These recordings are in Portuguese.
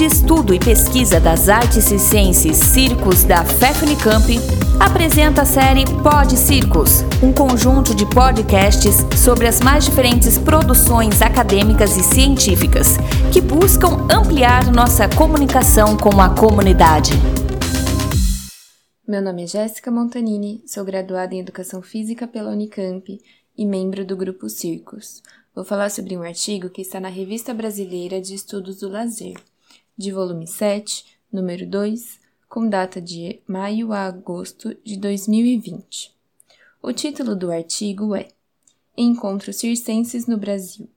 de Estudo e Pesquisa das Artes Circenses Circos da FEFUNICAMP, apresenta a série Pod Circos, um conjunto de podcasts sobre as mais diferentes produções acadêmicas e científicas que buscam ampliar nossa comunicação com a comunidade. Meu nome é Jéssica Montanini, sou graduada em Educação Física pela Unicamp e membro do grupo Circos. Vou falar sobre um artigo que está na Revista Brasileira de Estudos do Lazer, de volume 7, número 2, com data de maio a agosto de 2020. O título do artigo é Encontros Circenses no Brasil: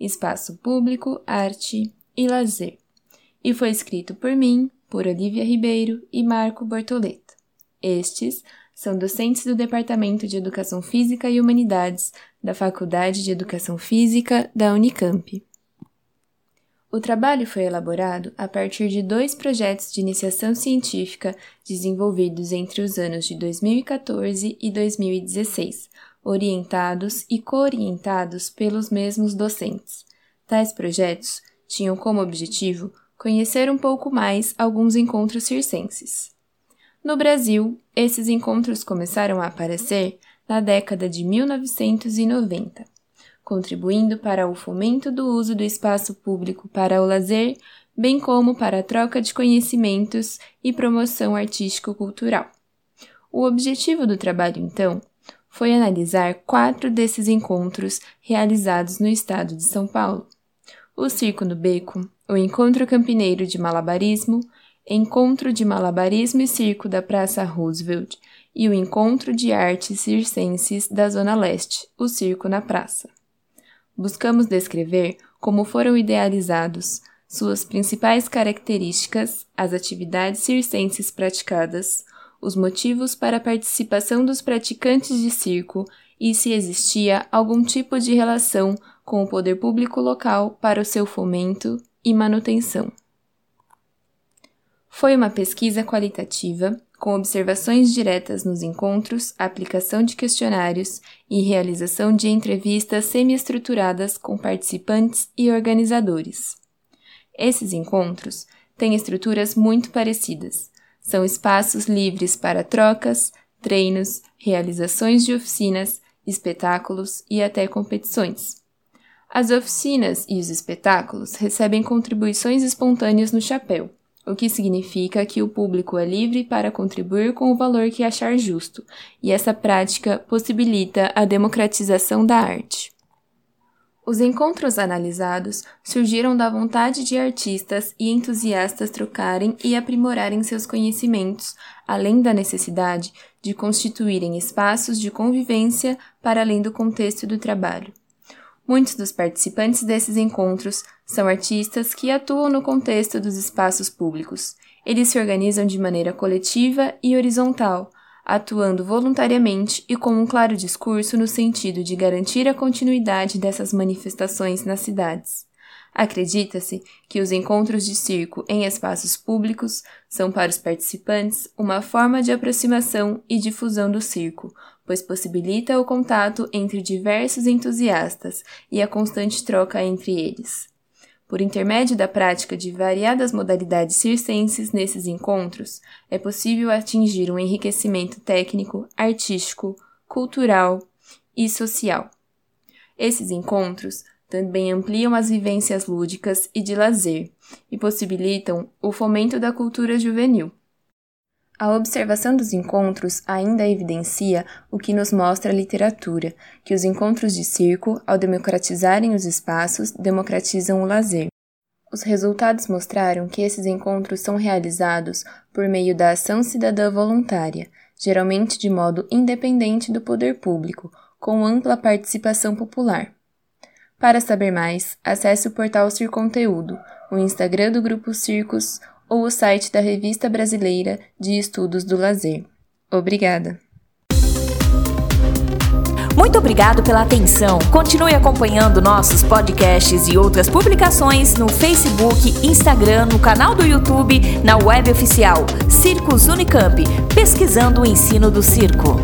Espaço Público, Arte e Lazer, e foi escrito por mim, por Olivia Ribeiro e Marco Bortoleto. Estes são docentes do Departamento de Educação Física e Humanidades da Faculdade de Educação Física da Unicamp. O trabalho foi elaborado a partir de dois projetos de iniciação científica desenvolvidos entre os anos de 2014 e 2016, orientados e co-orientados pelos mesmos docentes. Tais projetos tinham como objetivo conhecer um pouco mais alguns encontros circenses. No Brasil, esses encontros começaram a aparecer na década de 1990, contribuindo para o fomento do uso do espaço público para o lazer, bem como para a troca de conhecimentos e promoção artístico-cultural. O objetivo do trabalho, então, foi analisar quatro desses encontros realizados no estado de São Paulo: o Circo no Beco, o Encontro Campineiro de Malabarismo Encontro de Malabarismo e Circo da Praça Roosevelt e o Encontro de Artes Circenses da Zona Leste, o Circo na Praça. Buscamos descrever como foram idealizados, suas principais características, as atividades circenses praticadas, os motivos para a participação dos praticantes de circo e se existia algum tipo de relação com o poder público local para o seu fomento e manutenção. Foi uma pesquisa qualitativa, com observações diretas nos encontros, aplicação de questionários e realização de entrevistas semi-estruturadas com participantes e organizadores. Esses encontros têm estruturas muito parecidas. São espaços livres para trocas, treinos, realizações de oficinas, espetáculos e até competições. As oficinas e os espetáculos recebem contribuições espontâneas no chapéu o que significa que o público é livre para contribuir com o valor que achar justo, e essa prática possibilita a democratização da arte. Os encontros analisados surgiram da vontade de artistas e entusiastas trocarem e aprimorarem seus conhecimentos, além da necessidade de constituírem espaços de convivência para além do contexto do trabalho. Muitos dos participantes desses encontros são artistas que atuam no contexto dos espaços públicos. Eles se organizam de maneira coletiva e horizontal, atuando voluntariamente e com um claro discurso no sentido de garantir a continuidade dessas manifestações nas cidades. Acredita-se que os encontros de circo em espaços públicos são para os participantes uma forma de aproximação e difusão do circo, pois possibilita o contato entre diversos entusiastas e a constante troca entre eles. Por intermédio da prática de variadas modalidades circenses nesses encontros, é possível atingir um enriquecimento técnico, artístico, cultural e social. Esses encontros também ampliam as vivências lúdicas e de lazer e possibilitam o fomento da cultura juvenil. A observação dos encontros ainda evidencia o que nos mostra a literatura, que os encontros de circo, ao democratizarem os espaços, democratizam o lazer. Os resultados mostraram que esses encontros são realizados por meio da ação cidadã voluntária, geralmente de modo independente do poder público, com ampla participação popular. Para saber mais, acesse o portal Circonteúdo, o Instagram do Grupo Circos ou o site da Revista Brasileira de Estudos do Lazer. Obrigada! Muito obrigado pela atenção. Continue acompanhando nossos podcasts e outras publicações no Facebook, Instagram, no canal do YouTube, na web oficial Circos Unicamp, pesquisando o ensino do circo.